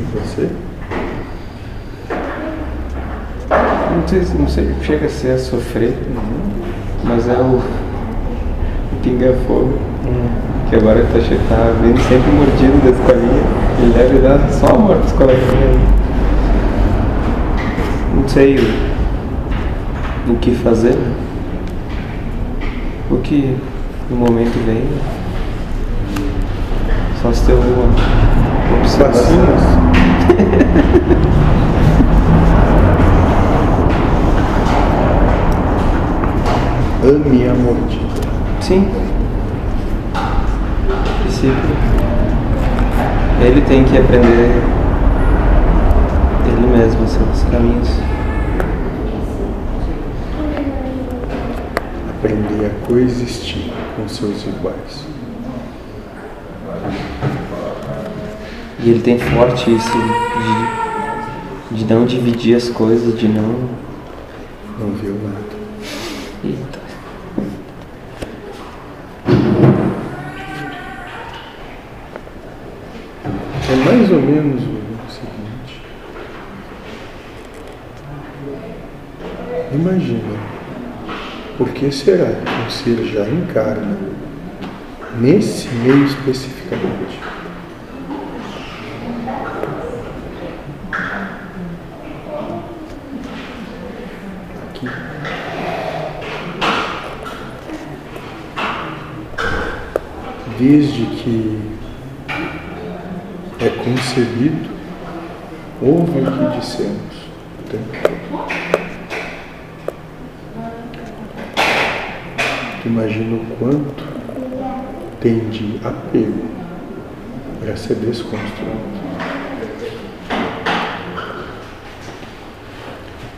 E você? Não sei, não sei, chega a ser a sofrer, mas é o, pinga-fogo. Que agora tá, che- tá vindo sempre mordido da escolinha. Ele deve dar só amor pros coleguinhas. Não sei o, o que fazer. né? O que no momento vem. Só se tem alguma observação. Ame a mordida. Sim. A princípio. Ele tem que aprender dele mesmo seus caminhos. Aprender a coexistir com seus iguais. E ele tem forte isso de, de não dividir as coisas, de não. Não viu nada. Eita. É mais ou menos o seguinte. Imagina, por que será que um ser já encarna nesse meio especificamente? Aqui. Desde que é concebido, ouve o que dissemos o tempo todo. Imagina o quanto tem de apego para ser desconstruído.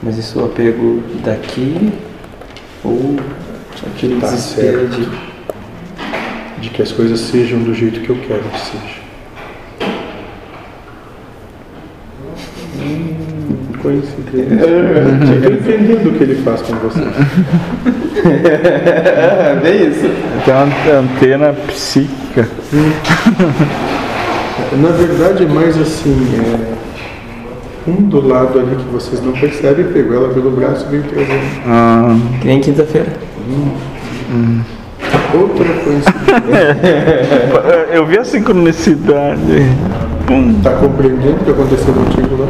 Mas isso é o apego daqui ou aquele Tá desespero certo. de. De que as coisas sejam do jeito que eu quero que seja. Hum, coincidência. Eu entendendo o que ele faz com você. É, isso. Tem uma antena psíquica. Na verdade é mais assim, é, um do lado ali que vocês não percebem pegou ela pelo braço e veio trazendo. Ah, Que nem quinta-feira. Outra coincidência. eu vi a sincronicidade. Pum. Está compreendendo o que aconteceu contigo lá?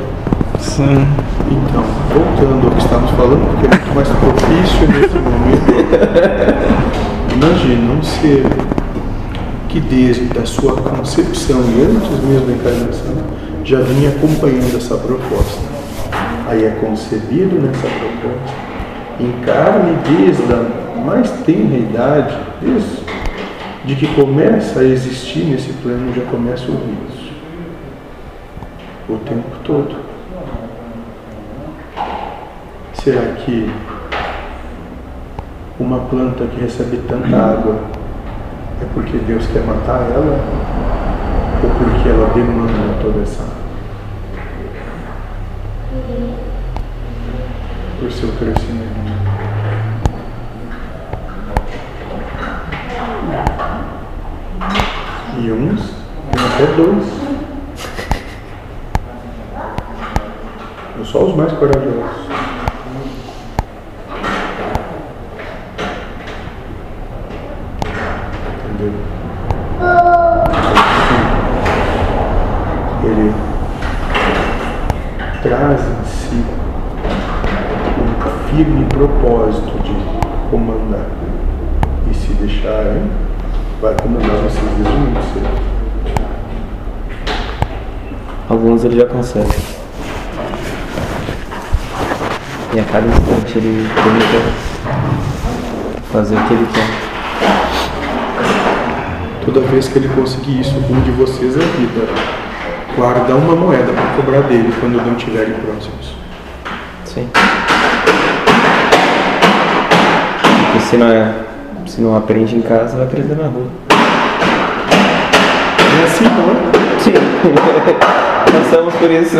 Sim. Então, voltando ao que estávamos falando, porque é muito mais propício nesse momento. Imagina um ser que desde a sua concepção e antes mesmo da encarnação já vinha acompanhando essa proposta. Aí é concebido nessa proposta, encarne desde a mais tenra idade, desde de que começa a existir nesse plano, já começa ouvir isso. O tempo todo. Será que uma planta que recebe tanta água é porque Deus quer matar ela? Ou porque ela demanda toda essa água? Por seu crescimento. E uns tem até dois. Só os mais corajosos. Entendeu? Ele traz firme propósito de comandar. E se deixarem, vai comandar vocês desde muito cedo. Alguns ele já consegue. E a cada instante ele tenta fazer o que ele quer. Toda vez que ele conseguir isso, um de vocês é vida. Guarda uma moeda para cobrar dele quando não estiverem próximos. Sim. Se não, é, se não aprende em casa, vai aprender na rua. É assim, não é? Sim. Passamos por isso.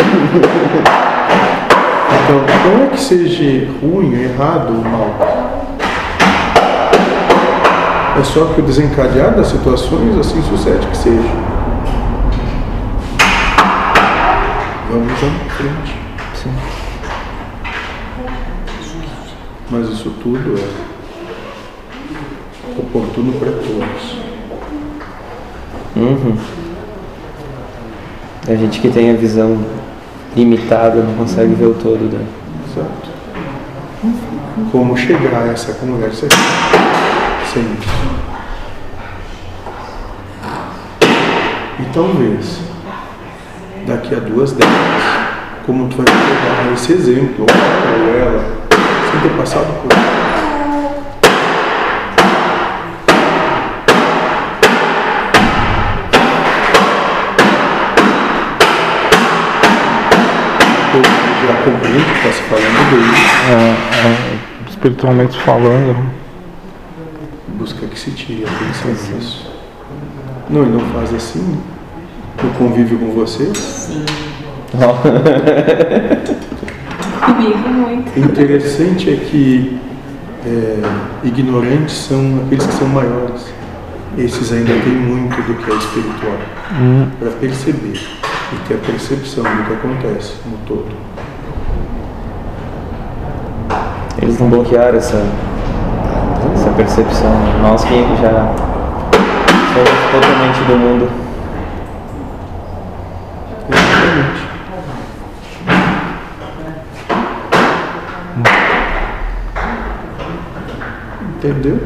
Então, não é que seja ruim, errado ou mal. É só que o desencadear das situações assim sucede que seja. vamos à frente. Sim. Mas isso tudo é oportuno para todos. Uhum. A gente que tem a visão limitada não consegue ver o todo, né? Exato. Como chegar a essa conversa aqui sem isso? E talvez, daqui a duas décadas, como tu vai pegar esse exemplo, ou ela, sem ter passado por compreendo o que está se falando dele. É, é, espiritualmente falando, busca que se tire a atenção disso. Não, ele não faz assim no convívio com você? Comigo muito. Interessante é que é, ignorantes são aqueles que são maiores. Esses ainda têm muito do que é espiritual para perceber e ter a percepção do que acontece no todo. Eles não bloquearam essa, essa percepção. Nós que já somos totalmente do mundo. Entendeu?